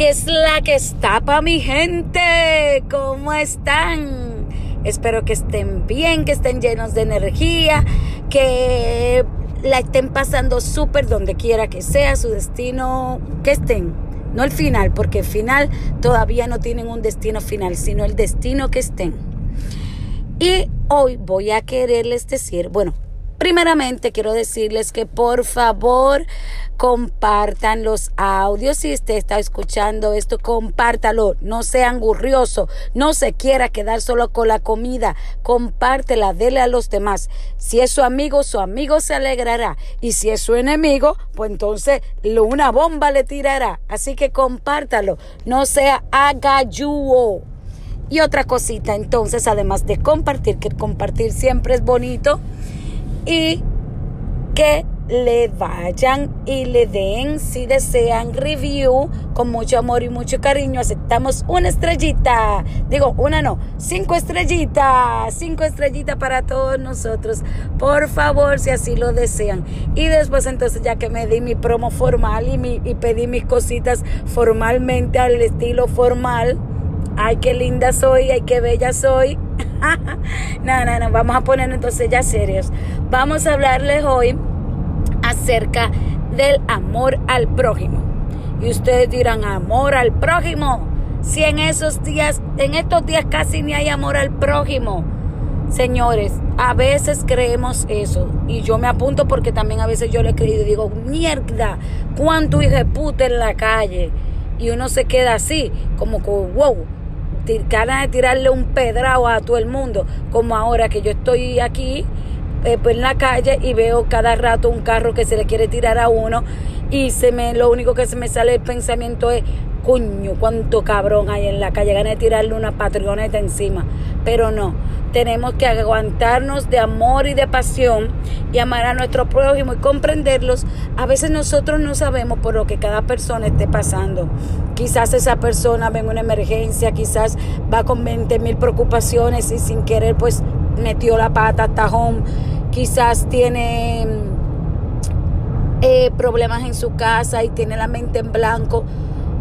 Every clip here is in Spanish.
que es la que está para mi gente. ¿Cómo están? Espero que estén bien, que estén llenos de energía, que la estén pasando súper donde quiera que sea su destino, que estén. No el final, porque el final todavía no tienen un destino final, sino el destino que estén. Y hoy voy a quererles decir, bueno, Primeramente quiero decirles que por favor compartan los audios. Si usted está escuchando esto, compártalo. No sea angurrioso. No se quiera quedar solo con la comida. Compártela, dele a los demás. Si es su amigo, su amigo se alegrará. Y si es su enemigo, pues entonces una bomba le tirará. Así que compártalo. No sea agayúo. Y otra cosita, entonces, además de compartir, que compartir siempre es bonito y que le vayan y le den, si desean, review con mucho amor y mucho cariño. Aceptamos una estrellita. Digo, una no, cinco estrellitas. Cinco estrellitas para todos nosotros. Por favor, si así lo desean. Y después, entonces, ya que me di mi promo formal y, mi, y pedí mis cositas formalmente al estilo formal. Ay, qué linda soy, ay, qué bella soy. no, no, no, vamos a poner entonces ya serios. Vamos a hablarles hoy acerca del amor al prójimo. Y ustedes dirán, amor al prójimo. Si en esos días, en estos días casi ni hay amor al prójimo. Señores, a veces creemos eso. Y yo me apunto porque también a veces yo le he creído y digo, mierda, cuánto hijo de puta en la calle. Y uno se queda así, como con, wow, ganas de tirarle un pedrao a todo el mundo, como ahora que yo estoy aquí eh, pues en la calle y veo cada rato un carro que se le quiere tirar a uno y se me lo único que se me sale el pensamiento es coño, cuánto cabrón hay en la calle, ganas de tirarle una patrioneta encima, pero no, tenemos que aguantarnos de amor y de pasión y amar a nuestro prójimo y comprenderlos. A veces nosotros no sabemos por lo que cada persona esté pasando. Quizás esa persona ve una emergencia, quizás va con 20 mil preocupaciones y sin querer pues metió la pata tajón. Quizás tiene eh, problemas en su casa y tiene la mente en blanco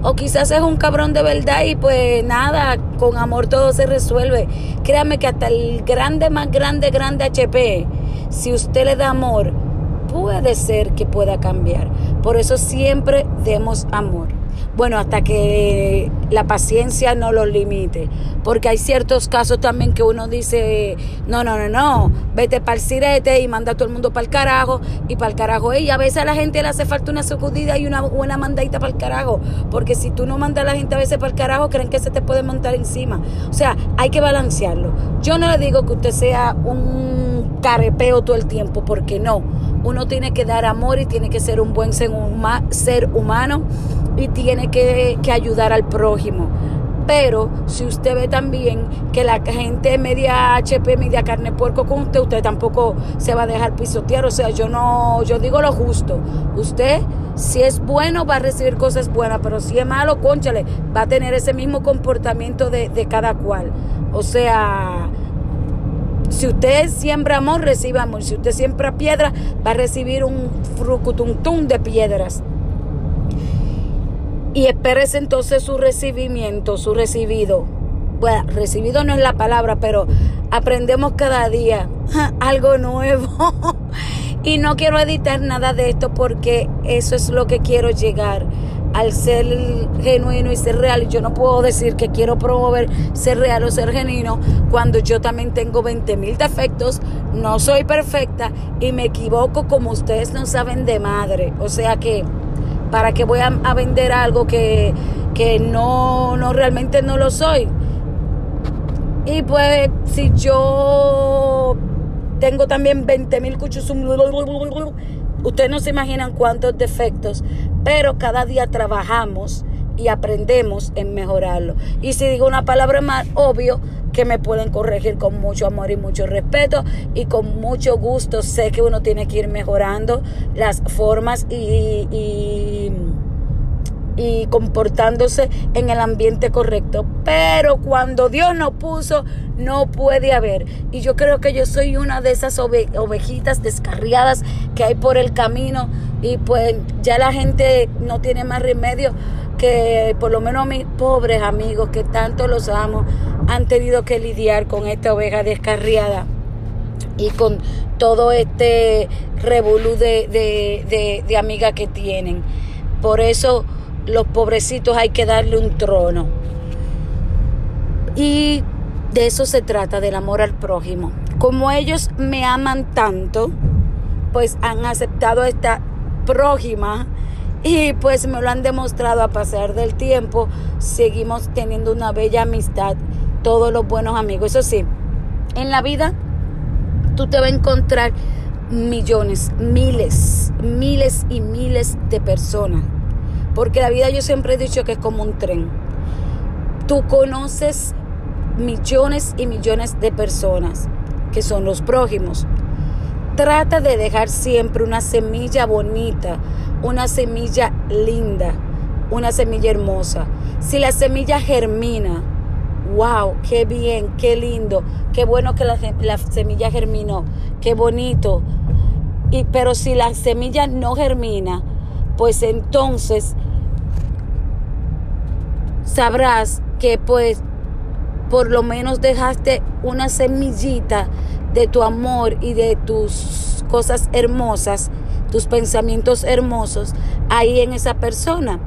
o quizás es un cabrón de verdad y pues nada, con amor todo se resuelve. Créame que hasta el grande, más grande, grande HP, si usted le da amor, puede ser que pueda cambiar. Por eso siempre demos amor. Bueno, hasta que la paciencia no lo limite. Porque hay ciertos casos también que uno dice, no, no, no, no, vete para el sirete y manda a todo el mundo para el carajo y para el carajo. Y a veces a la gente le hace falta una sacudida y una buena mandadita para el carajo. Porque si tú no mandas a la gente a veces para el carajo, creen que se te puede montar encima. O sea, hay que balancearlo. Yo no le digo que usted sea un carepeo todo el tiempo, porque no. Uno tiene que dar amor y tiene que ser un buen ser humano y tiene que, ayudar al prójimo. Pero si usted ve también que la gente media HP, media carne puerco con usted, usted tampoco se va a dejar pisotear. O sea, yo no, yo digo lo justo. Usted, si es bueno, va a recibir cosas buenas, pero si es malo, conchale, va a tener ese mismo comportamiento de, de cada cual. O sea, si usted siembra amor, recibe amor. Si usted siembra piedra, va a recibir un frucutuntum de piedras y espérese entonces su recibimiento, su recibido. Bueno, recibido no es la palabra, pero aprendemos cada día algo nuevo. y no quiero editar nada de esto porque eso es lo que quiero llegar al ser genuino y ser real. Yo no puedo decir que quiero promover ser real o ser genuino cuando yo también tengo 20 mil defectos, no soy perfecta y me equivoco como ustedes no saben de madre. O sea que ¿Para qué voy a, vender algo que, no, no realmente no lo soy? Y pues si yo tengo también 20 mil cuchos, ustedes no se imaginan cuántos defectos, pero cada día trabajamos y aprendemos en mejorarlo. Y si digo una palabra más, obvio que me pueden corregir con mucho amor y mucho respeto y con mucho gusto. Sé que uno tiene que ir mejorando las formas y, y, y comportándose en el ambiente correcto. Pero cuando Dios nos puso, no puede haber. Y yo creo que yo soy una de esas ovejitas descarriadas que hay por el camino y pues ya la gente no tiene más remedio que por lo menos mis pobres amigos, que tanto los amo, han tenido que lidiar con esta oveja descarriada y con todo este revolú de, de, de amigas que tienen. Por eso los pobrecitos hay que darle un trono. Y de eso se trata, del amor al prójimo. Como ellos me aman tanto, pues han aceptado esta prójima y pues me lo han demostrado a pasar del tiempo. Seguimos teniendo una bella amistad, todos los buenos amigos. Eso sí, en la vida tú te vas a encontrar millones, miles, miles y miles de personas. Porque la vida yo siempre he dicho que es como un tren. Tú conoces millones y millones de personas que son los prójimos. Trata de dejar siempre una semilla bonita, una semilla linda, una semilla hermosa. Si la semilla germina, wow, qué bien, qué lindo, qué bueno que la, la semilla germinó, qué bonito. Y, pero si la semilla no germina, pues entonces sabrás que pues por lo menos dejaste una semillita de tu amor y de tus cosas hermosas, tus pensamientos hermosos ahí en esa persona.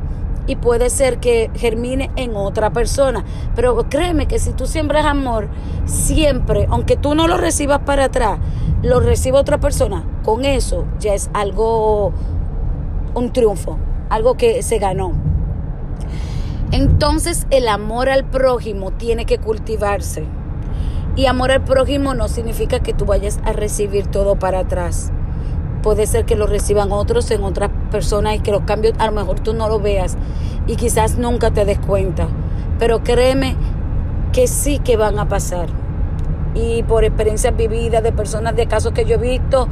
Y puede ser que germine en otra persona. Pero créeme que si tú siembras amor, siempre, aunque tú no lo recibas para atrás, lo recibe otra persona, con eso ya es algo, un triunfo, algo que se ganó. Entonces el amor al prójimo tiene que cultivarse. Y amor al prójimo no significa que tú vayas a recibir todo para atrás. Puede ser que lo reciban otros en otras personas y que los cambios a lo mejor tú no lo veas y quizás nunca te des cuenta. Pero créeme que sí que van a pasar. Y por experiencias vividas de personas de casos que yo he visto,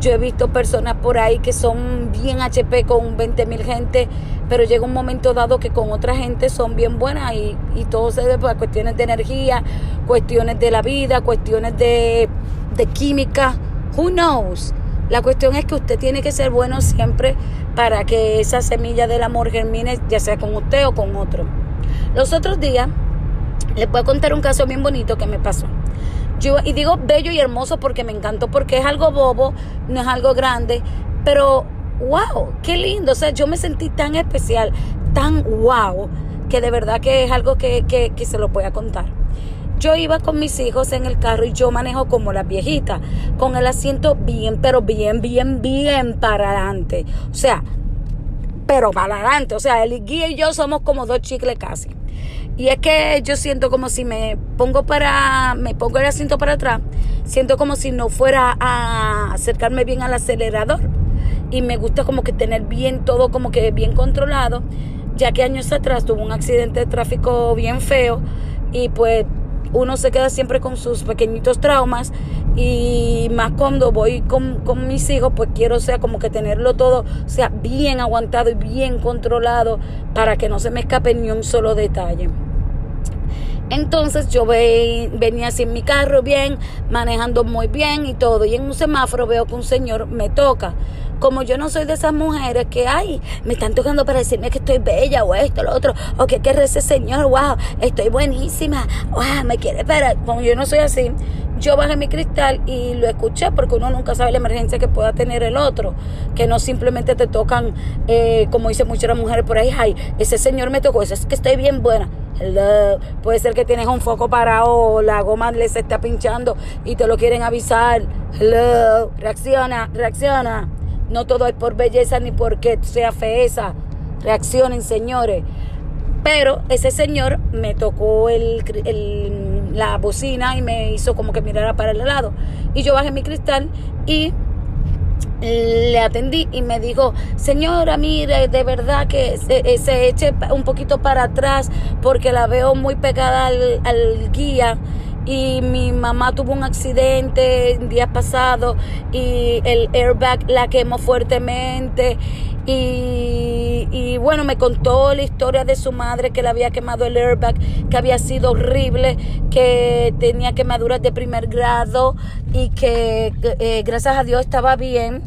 yo he visto personas por ahí que son bien HP con 20 mil gente, pero llega un momento dado que con otra gente son bien buenas y, y todo se debe a cuestiones de energía, cuestiones de la vida, cuestiones de, de química. Who knows? La cuestión es que usted tiene que ser bueno siempre para que esa semilla del amor germine, ya sea con usted o con otro. Los otros días les voy a contar un caso bien bonito que me pasó. Yo, y digo bello y hermoso porque me encantó, porque es algo bobo, no es algo grande, pero wow, qué lindo. O sea, yo me sentí tan especial, tan wow, que de verdad que es algo que, que, que se lo voy a contar. Yo iba con mis hijos en el carro y yo manejo como la viejita, con el asiento bien, pero bien, bien, bien para adelante. O sea, pero para adelante. O sea, el guía y yo somos como dos chicles casi. Y es que yo siento como si me pongo para, me pongo el asiento para atrás, siento como si no fuera a acercarme bien al acelerador. Y me gusta como que tener bien todo como que bien controlado, ya que años atrás tuve un accidente de tráfico bien feo y pues uno se queda siempre con sus pequeñitos traumas y más cuando voy con, con, mis hijos, pues quiero sea como que tenerlo todo, sea, bien aguantado y bien controlado para que no se me escape ni un solo detalle. Entonces yo ve, venía así en mi carro bien, manejando muy bien y todo. Y en un semáforo veo que un señor me toca. Como yo no soy de esas mujeres que, ay, me están tocando para decirme que estoy bella o esto, lo otro, o que qué ese señor, wow, estoy buenísima, wow, me quiere para. Como yo no soy así, yo bajé mi cristal y lo escuché porque uno nunca sabe la emergencia que pueda tener el otro, que no simplemente te tocan, eh, como dicen muchas mujeres por ahí, ay, ese señor me tocó, eso es que estoy bien buena. Hello. Puede ser que tienes un foco parado o la goma les está pinchando y te lo quieren avisar. Hello. Reacciona, reacciona. No todo es por belleza ni porque sea feeza. Reaccionen, señores. Pero ese señor me tocó el, la bocina y me hizo como que mirara para el lado. Y yo bajé mi cristal y le atendí y me dijo, señora, mire, de verdad que se, se, eche un poquito para atrás porque la veo muy pegada al guía y mi mamá tuvo un accidente el día pasado y el airbag la quemó fuertemente y, y, bueno, me contó la historia de su madre que le había quemado el airbag, que había sido horrible, que tenía quemaduras de primer grado y que eh, gracias a Dios estaba bien,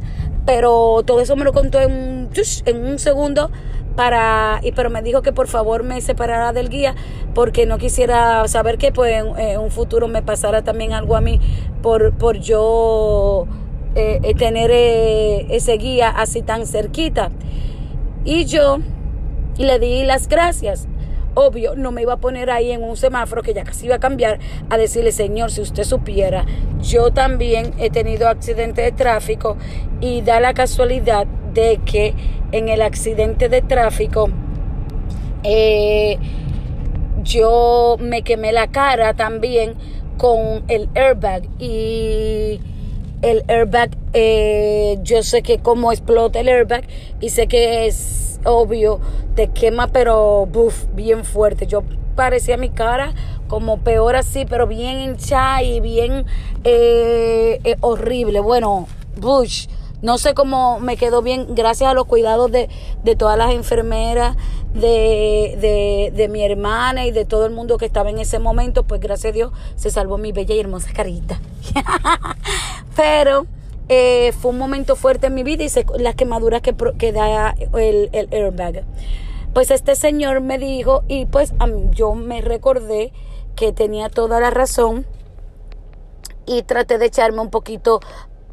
pero todo eso me lo contó en, en un segundo, para y pero me dijo que por favor me separara del guía porque no quisiera saber que pues en, un futuro me pasara también algo a mí por por yo eh, eh, tener eh, ese guía así tan cerquita. Y yo le di las gracias obvio, no me iba a poner ahí en un semáforo que ya casi iba a cambiar a decirle, Señor, si usted supiera, yo también he tenido accidente de tráfico y da la casualidad de que en el accidente de tráfico eh, yo me quemé la cara también con el airbag y el airbag, eh, yo sé que cómo explota el airbag y sé que es obvio, te quema pero buff, bien fuerte. Yo parecía mi cara como peor así, pero bien hinchada y bien eh, eh, horrible. Bueno, Bush. No sé cómo me quedó bien, gracias a los cuidados de, de todas las enfermeras, de, de, de, mi hermana y de todo el mundo que estaba en ese momento, pues gracias a Dios se salvó mi bella y hermosa carita. Pero eh, fue un momento fuerte en mi vida y las quemaduras que, que da el, el, airbag. Pues este señor me dijo y pues yo me recordé que tenía toda la razón y traté de echarme un poquito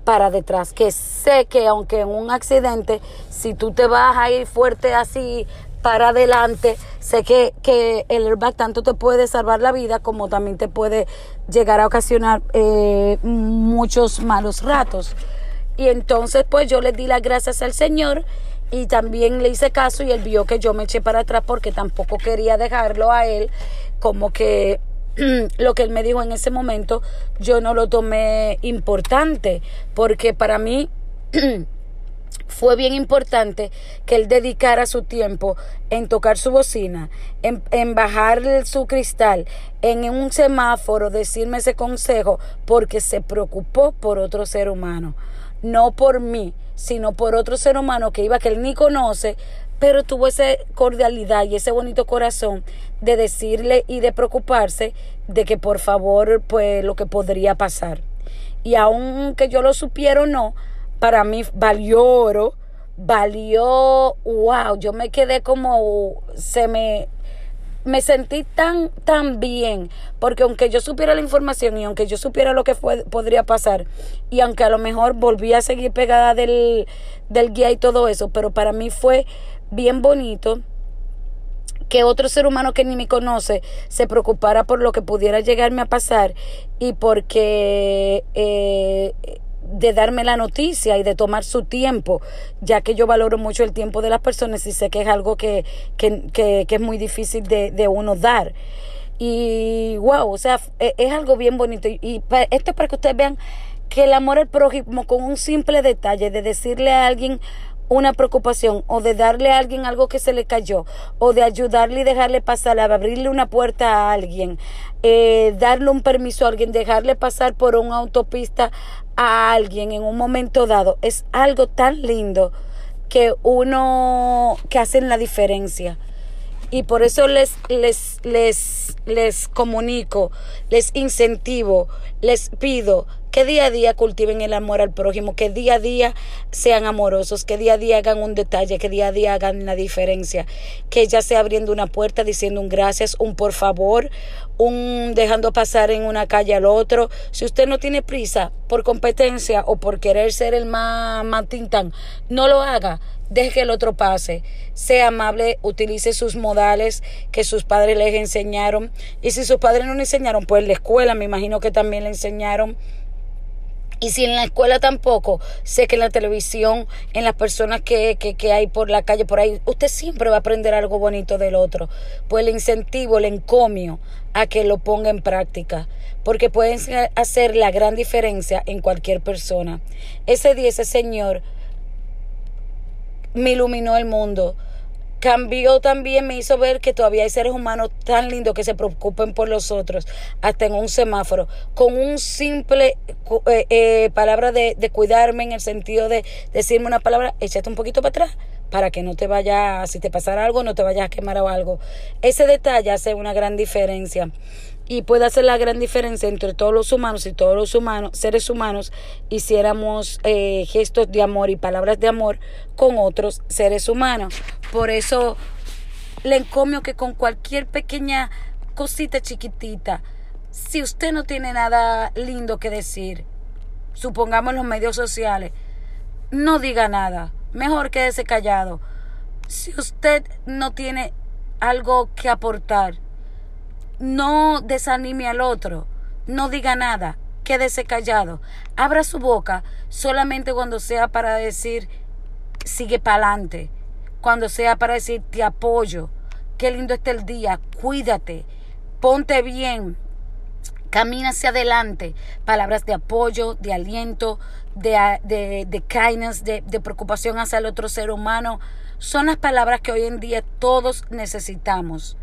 para detrás, que sé que aunque en un accidente, si tú te vas a ir fuerte así para adelante, sé que, que el airbag tanto te puede salvar la vida como también te puede llegar a ocasionar eh, muchos malos ratos. Y entonces pues yo le di las gracias al Señor y también le hice caso y él vio que yo me eché para atrás porque tampoco quería dejarlo a él como que lo que él me dijo en ese momento yo no lo tomé importante porque para mí fue bien importante que él dedicara su tiempo en tocar su bocina, en, en, bajar su cristal, en un semáforo decirme ese consejo, porque se preocupó por otro ser humano, no por mí, sino por otro ser humano que iba que él ni conoce, pero tuvo esa cordialidad y ese bonito corazón de decirle y de preocuparse de que por favor, pues lo que podría pasar. Y aunque yo lo supiera o no, para mí valió oro, valió, wow, yo me quedé como, se me, me sentí tan, tan bien, porque aunque yo supiera la información y aunque yo supiera lo que fue, podría pasar, y aunque a lo mejor volví a seguir pegada del, del guía y todo eso, pero para mí fue bien bonito que otro ser humano que ni me conoce se preocupara por lo que pudiera llegarme a pasar y porque eh, de darme la noticia y de tomar su tiempo, ya que yo valoro mucho el tiempo de las personas y sé que es algo que, que, que, que es muy difícil de, de, uno dar. Y wow, o sea, e, es, algo bien bonito. Y, esto es para que ustedes vean que el amor al prójimo con un simple detalle de decirle a alguien una preocupación o de darle a alguien algo que se le cayó o de ayudarle y dejarle pasar, abrirle una puerta a alguien, eh, darle un permiso a alguien, dejarle pasar por una autopista a alguien en un momento dado, es algo tan lindo que uno que hacen la diferencia. Y por eso les, les, les, les comunico, les incentivo, les pido que día a día cultiven el amor al prójimo, que día a día sean amorosos, que día a día hagan un detalle, que día a día hagan la diferencia, que ya sea abriendo una puerta, diciendo un gracias, un por favor, un dejando pasar en una calle al otro. Si usted no tiene prisa por competencia o por querer ser el más, más tintán, no lo haga. Deje que el otro pase. Sea amable, utilice sus modales que sus padres les enseñaron. Y si sus padres no le enseñaron, pues la escuela me imagino que también le enseñaron y si en la escuela tampoco, sé que en la televisión, en las personas que, que, hay por la calle, por ahí, usted siempre va a aprender algo bonito del otro. Pues el incentivo, el encomio a que lo ponga en práctica. Porque pueden hacer la gran diferencia en cualquier persona. Ese día, ese Señor me iluminó el mundo cambió también, me hizo ver que todavía hay seres humanos tan lindos que se preocupen por los otros, hasta en un semáforo, con un simple eh, eh, palabra de, de, cuidarme en el sentido de decirme una palabra, échate un poquito para atrás para que no te vaya, si te pasara algo, no te vayas a quemar o algo. Ese detalle hace una gran diferencia y puede hacer la gran diferencia entre todos los humanos y todos los humanos, seres humanos hiciéramos eh, gestos de amor y palabras de amor con otros seres humanos. Por eso le encomio que con cualquier pequeña cosita chiquitita, si usted no tiene nada lindo que decir, supongamos los medios sociales, no diga nada, mejor quédese callado. Si usted no tiene algo que aportar, no desanime al otro, no diga nada, quédese callado. Abra su boca solamente cuando sea para decir sigue para adelante, cuando sea para decir te apoyo, qué lindo está el día, cuídate, ponte bien, camina hacia adelante. Palabras de apoyo, de aliento, de, de, de kindness, de, de preocupación hacia el otro ser humano, son las palabras que hoy en día todos necesitamos.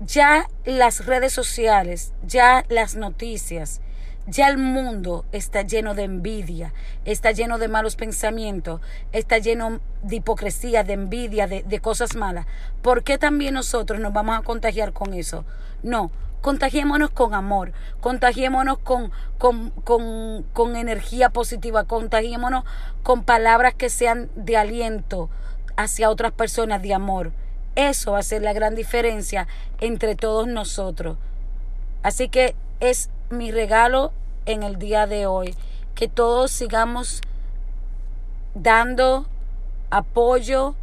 Ya las redes sociales, ya las noticias, ya el mundo está lleno de envidia, está lleno de malos pensamientos, está lleno de hipocresía, de envidia, de, cosas malas. ¿Por qué también nosotros nos vamos a contagiar con eso? No, contagiémonos con amor, contagiémonos con, con, con, con energía positiva, contagiémonos con palabras que sean de aliento hacia otras personas, de amor. Eso va a ser la gran diferencia entre todos nosotros. Así que es mi regalo en el día de hoy. Que todos sigamos dando apoyo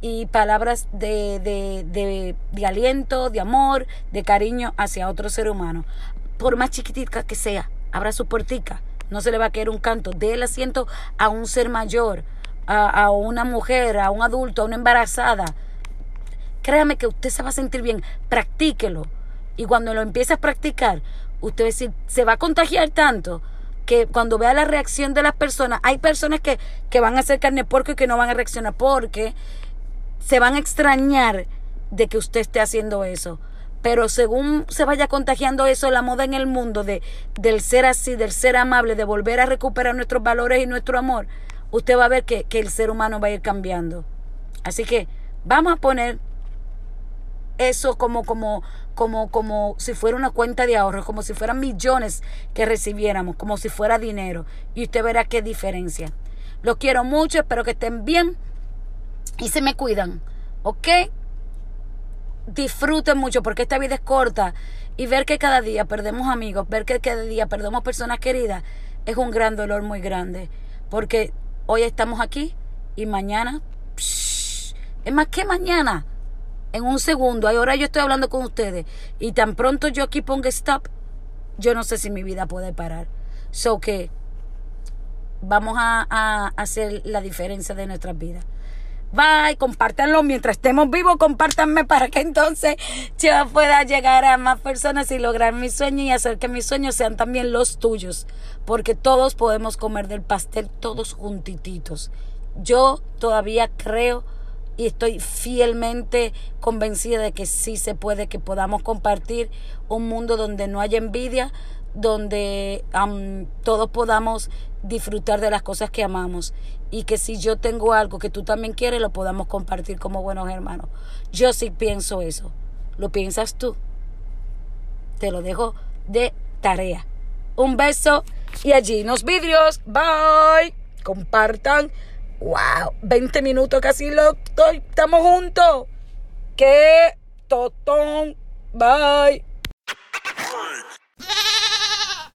y palabras de, de, de, de, aliento, de amor, de cariño hacia otro ser humano. Por más chiquitita que sea, abra su puertica. No se le va a caer un canto. Dé el asiento a un ser mayor, a, a una mujer, a un adulto, a una embarazada. Créame que usted se va a sentir bien. Practíquelo. Y cuando lo empiece a practicar, usted se va a contagiar tanto que cuando vea la reacción de las personas, hay personas que, que van a hacer carne porco y que no van a reaccionar porque se van a extrañar de que usted esté haciendo eso. Pero según se vaya contagiando eso, la moda en el mundo de, del ser así, del ser amable, de volver a recuperar nuestros valores y nuestro amor, usted va a ver que, que el ser humano va a ir cambiando. Así que vamos a poner eso como, como, como, como si fuera una cuenta de ahorro, como si fueran millones que recibiéramos, como si fuera dinero. Y usted verá qué diferencia. Los quiero mucho, espero que estén bien y se me cuidan, ¿ok? Disfruten mucho porque esta vida es corta y ver que cada día perdemos amigos, ver que cada día perdemos personas queridas, es un gran dolor muy grande. Porque hoy estamos aquí y mañana, es más que mañana en un segundo. Ahora yo estoy hablando con ustedes y tan pronto yo aquí ponga stop, yo no sé si mi vida puede parar. So que vamos a, hacer la diferencia de nuestras vidas. Bye, compártanlo mientras estemos vivos, compártanme para que entonces yo pueda llegar a más personas y lograr mi sueño y hacer que mis sueños sean también los tuyos, porque todos podemos comer del pastel todos juntititos. Yo todavía creo y estoy fielmente convencida de que sí se puede, que podamos compartir un mundo donde no haya envidia, donde todos podamos disfrutar de las cosas que amamos y que si yo tengo algo que tú también quieres, lo podamos compartir como buenos hermanos. Yo sí pienso eso. ¿Lo piensas tú? Te lo dejo de tarea. Un beso y allí nos vidrios. Bye. Compartan ¡Wow! 20 minutos casi lo estoy, estamos juntos. ¡Qué totón! Bye.